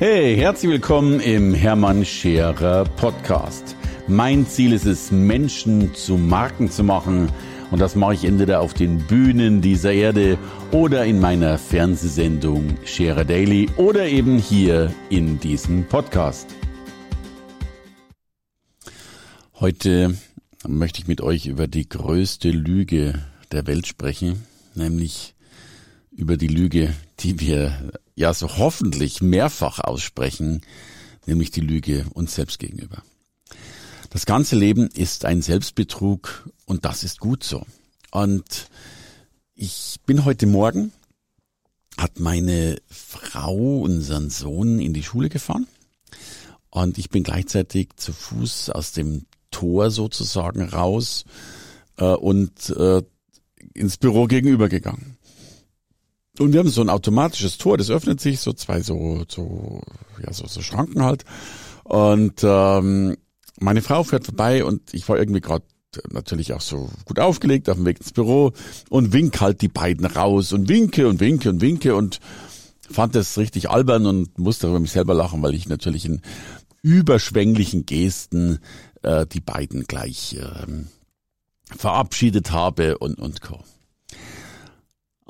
Hey, herzlich willkommen im Hermann Scherer Podcast. Mein Ziel ist es, Menschen zu Marken zu machen. Und das mache ich entweder auf den Bühnen dieser Erde oder in meiner Fernsehsendung Scherer Daily oder eben hier in diesem Podcast. Heute möchte ich mit euch über die größte Lüge der Welt sprechen, nämlich über die Lüge, die wir ja so hoffentlich mehrfach aussprechen, nämlich die Lüge uns selbst gegenüber. Das ganze Leben ist ein Selbstbetrug und das ist gut so. Und ich bin heute Morgen, hat meine Frau unseren Sohn in die Schule gefahren und ich bin gleichzeitig zu Fuß aus dem Tor sozusagen raus äh, und äh, ins Büro gegenüber gegangen. Und wir haben so ein automatisches Tor, das öffnet sich, so zwei so, so, ja, so, so Schranken halt. Und ähm, meine Frau fährt vorbei und ich war irgendwie gerade natürlich auch so gut aufgelegt auf dem Weg ins Büro und wink halt die beiden raus und winke und winke und winke und fand das richtig albern und musste über mich selber lachen, weil ich natürlich in überschwänglichen Gesten äh, die beiden gleich äh, verabschiedet habe und, und Co.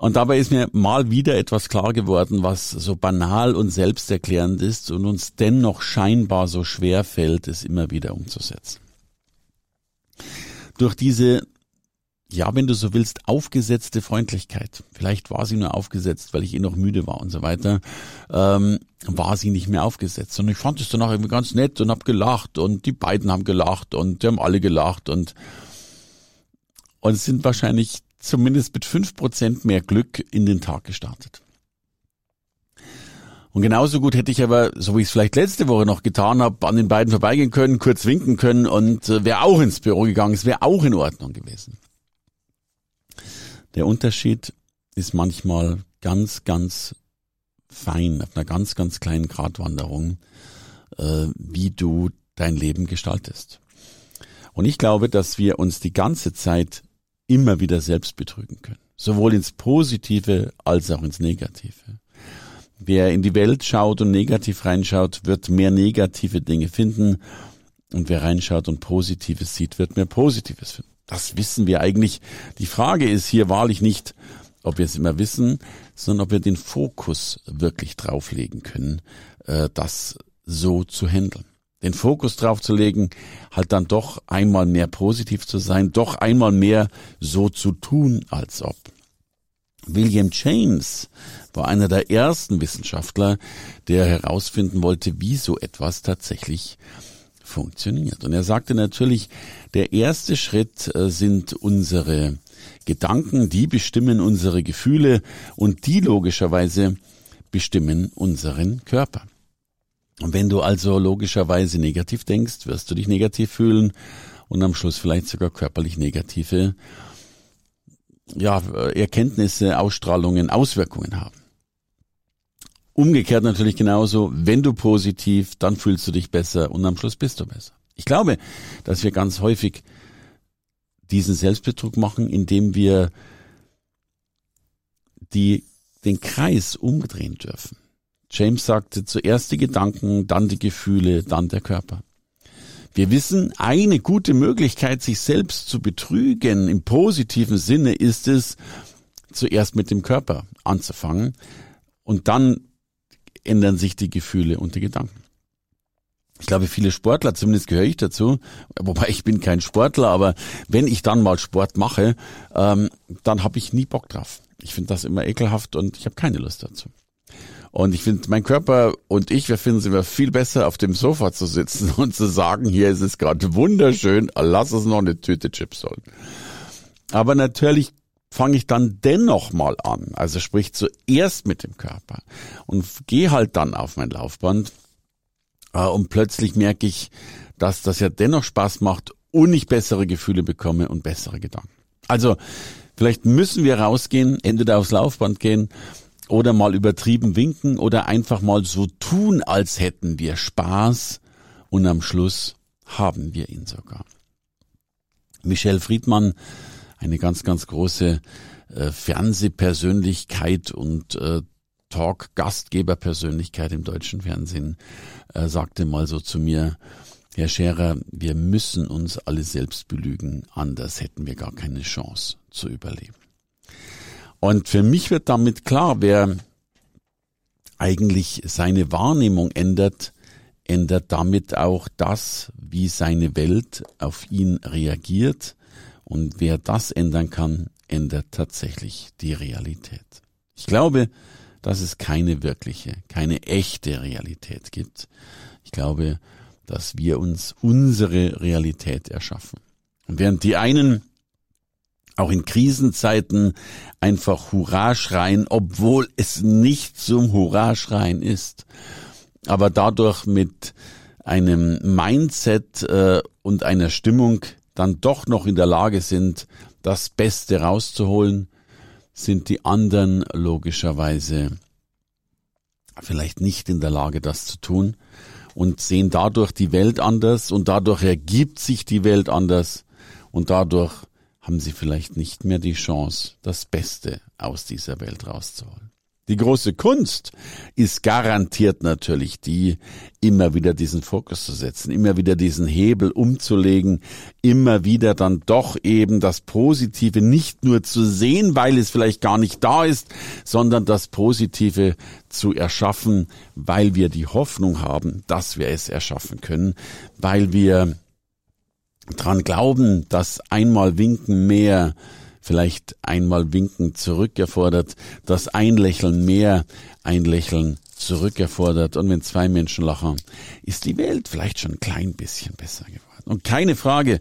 Und dabei ist mir mal wieder etwas klar geworden, was so banal und selbsterklärend ist und uns dennoch scheinbar so schwer fällt, es immer wieder umzusetzen. Durch diese, ja, wenn du so willst, aufgesetzte Freundlichkeit, vielleicht war sie nur aufgesetzt, weil ich eh noch müde war und so weiter, ähm, war sie nicht mehr aufgesetzt. Und ich fand es danach irgendwie ganz nett und hab gelacht und die beiden haben gelacht und die haben alle gelacht und und es sind wahrscheinlich zumindest mit fünf Prozent mehr Glück in den Tag gestartet. Und genauso gut hätte ich aber, so wie ich es vielleicht letzte Woche noch getan habe, an den beiden vorbeigehen können, kurz winken können und äh, wäre auch ins Büro gegangen. Es wäre auch in Ordnung gewesen. Der Unterschied ist manchmal ganz, ganz fein, auf einer ganz, ganz kleinen Gratwanderung, äh, wie du dein Leben gestaltest. Und ich glaube, dass wir uns die ganze Zeit immer wieder selbst betrügen können. Sowohl ins Positive als auch ins Negative. Wer in die Welt schaut und negativ reinschaut, wird mehr negative Dinge finden. Und wer reinschaut und Positives sieht, wird mehr Positives finden. Das wissen wir eigentlich. Die Frage ist hier wahrlich nicht, ob wir es immer wissen, sondern ob wir den Fokus wirklich drauflegen können, äh, das so zu handeln den Fokus drauf zu legen, halt dann doch einmal mehr positiv zu sein, doch einmal mehr so zu tun, als ob. William James war einer der ersten Wissenschaftler, der herausfinden wollte, wie so etwas tatsächlich funktioniert. Und er sagte natürlich, der erste Schritt äh, sind unsere Gedanken, die bestimmen unsere Gefühle und die logischerweise bestimmen unseren Körper. Und wenn du also logischerweise negativ denkst, wirst du dich negativ fühlen und am Schluss vielleicht sogar körperlich negative ja, Erkenntnisse, Ausstrahlungen, Auswirkungen haben. Umgekehrt natürlich genauso, wenn du positiv, dann fühlst du dich besser und am Schluss bist du besser. Ich glaube, dass wir ganz häufig diesen Selbstbetrug machen, indem wir die, den Kreis umdrehen dürfen. James sagte zuerst die Gedanken, dann die Gefühle, dann der Körper. Wir wissen, eine gute Möglichkeit, sich selbst zu betrügen im positiven Sinne ist es, zuerst mit dem Körper anzufangen und dann ändern sich die Gefühle und die Gedanken. Ich glaube, viele Sportler, zumindest gehöre ich dazu, wobei ich bin kein Sportler, aber wenn ich dann mal Sport mache, ähm, dann habe ich nie Bock drauf. Ich finde das immer ekelhaft und ich habe keine Lust dazu. Und ich finde, mein Körper und ich, wir finden es immer viel besser, auf dem Sofa zu sitzen und zu sagen, hier ist es gerade wunderschön, lass es noch eine Tüte Chips holen. Aber natürlich fange ich dann dennoch mal an. Also sprich zuerst mit dem Körper und gehe halt dann auf mein Laufband äh, und plötzlich merke ich, dass das ja dennoch Spaß macht und ich bessere Gefühle bekomme und bessere Gedanken. Also vielleicht müssen wir rausgehen, entweder aufs Laufband gehen oder mal übertrieben winken oder einfach mal so tun, als hätten wir Spaß und am Schluss haben wir ihn sogar. Michelle Friedmann, eine ganz, ganz große äh, Fernsehpersönlichkeit und äh, Talk-Gastgeberpersönlichkeit im deutschen Fernsehen, äh, sagte mal so zu mir, Herr Scherer, wir müssen uns alle selbst belügen, anders hätten wir gar keine Chance zu überleben. Und für mich wird damit klar, wer eigentlich seine Wahrnehmung ändert, ändert damit auch das, wie seine Welt auf ihn reagiert. Und wer das ändern kann, ändert tatsächlich die Realität. Ich glaube, dass es keine wirkliche, keine echte Realität gibt. Ich glaube, dass wir uns unsere Realität erschaffen. Und während die einen auch in Krisenzeiten einfach Hurra schreien, obwohl es nicht zum Hurra schreien ist, aber dadurch mit einem Mindset äh, und einer Stimmung dann doch noch in der Lage sind, das Beste rauszuholen, sind die anderen logischerweise vielleicht nicht in der Lage, das zu tun und sehen dadurch die Welt anders und dadurch ergibt sich die Welt anders und dadurch haben sie vielleicht nicht mehr die Chance, das Beste aus dieser Welt rauszuholen. Die große Kunst ist garantiert natürlich die, immer wieder diesen Fokus zu setzen, immer wieder diesen Hebel umzulegen, immer wieder dann doch eben das Positive nicht nur zu sehen, weil es vielleicht gar nicht da ist, sondern das Positive zu erschaffen, weil wir die Hoffnung haben, dass wir es erschaffen können, weil wir dran glauben, dass einmal winken mehr vielleicht einmal winken zurückerfordert, das Einlächeln mehr ein Lächeln zurückerfordert. Und wenn zwei Menschen lachen, ist die Welt vielleicht schon ein klein bisschen besser geworden. Und keine Frage,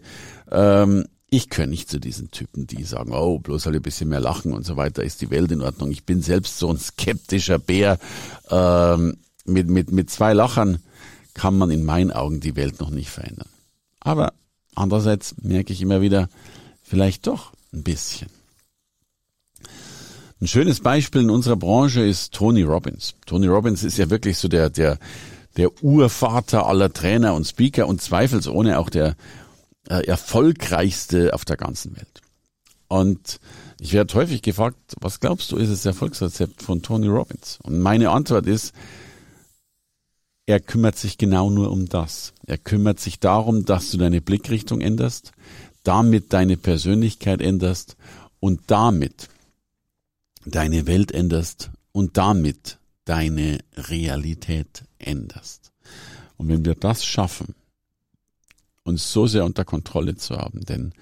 ähm, ich gehöre nicht zu diesen Typen, die sagen, oh, bloß halt ein bisschen mehr lachen und so weiter, ist die Welt in Ordnung. Ich bin selbst so ein skeptischer Bär. Ähm, mit, mit, mit zwei Lachern kann man in meinen Augen die Welt noch nicht verändern. Aber andererseits merke ich immer wieder, vielleicht doch ein bisschen. Ein schönes Beispiel in unserer Branche ist Tony Robbins. Tony Robbins ist ja wirklich so der, der, der Urvater aller Trainer und Speaker und zweifelsohne auch der äh, erfolgreichste auf der ganzen Welt. Und ich werde häufig gefragt, was glaubst du, ist das Erfolgsrezept von Tony Robbins? Und meine Antwort ist, er kümmert sich genau nur um das. Er kümmert sich darum, dass du deine Blickrichtung änderst, damit deine Persönlichkeit änderst und damit deine Welt änderst und damit deine Realität änderst. Und wenn wir das schaffen, uns so sehr unter Kontrolle zu haben, denn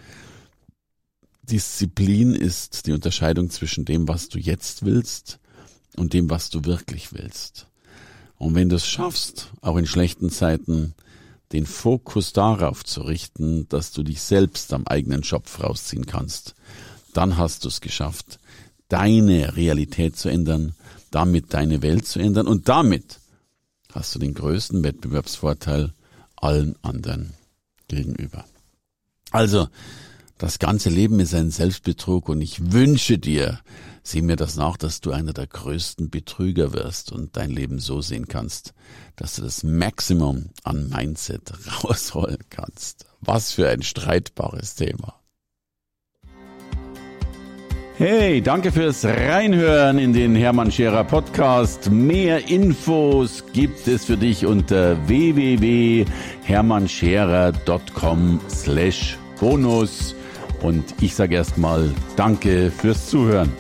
Disziplin ist die Unterscheidung zwischen dem, was du jetzt willst und dem, was du wirklich willst. Und wenn du es schaffst, auch in schlechten Zeiten, den Fokus darauf zu richten, dass du dich selbst am eigenen Schopf rausziehen kannst, dann hast du es geschafft, deine Realität zu ändern, damit deine Welt zu ändern und damit hast du den größten Wettbewerbsvorteil allen anderen gegenüber. Also, das ganze Leben ist ein Selbstbetrug und ich wünsche dir, sieh mir das nach, dass du einer der größten Betrüger wirst und dein Leben so sehen kannst, dass du das Maximum an Mindset rausholen kannst. Was für ein streitbares Thema. Hey, danke fürs Reinhören in den Hermann Scherer Podcast. Mehr Infos gibt es für dich unter www.hermannscherer.com slash bonus. Und ich sage erstmal Danke fürs Zuhören.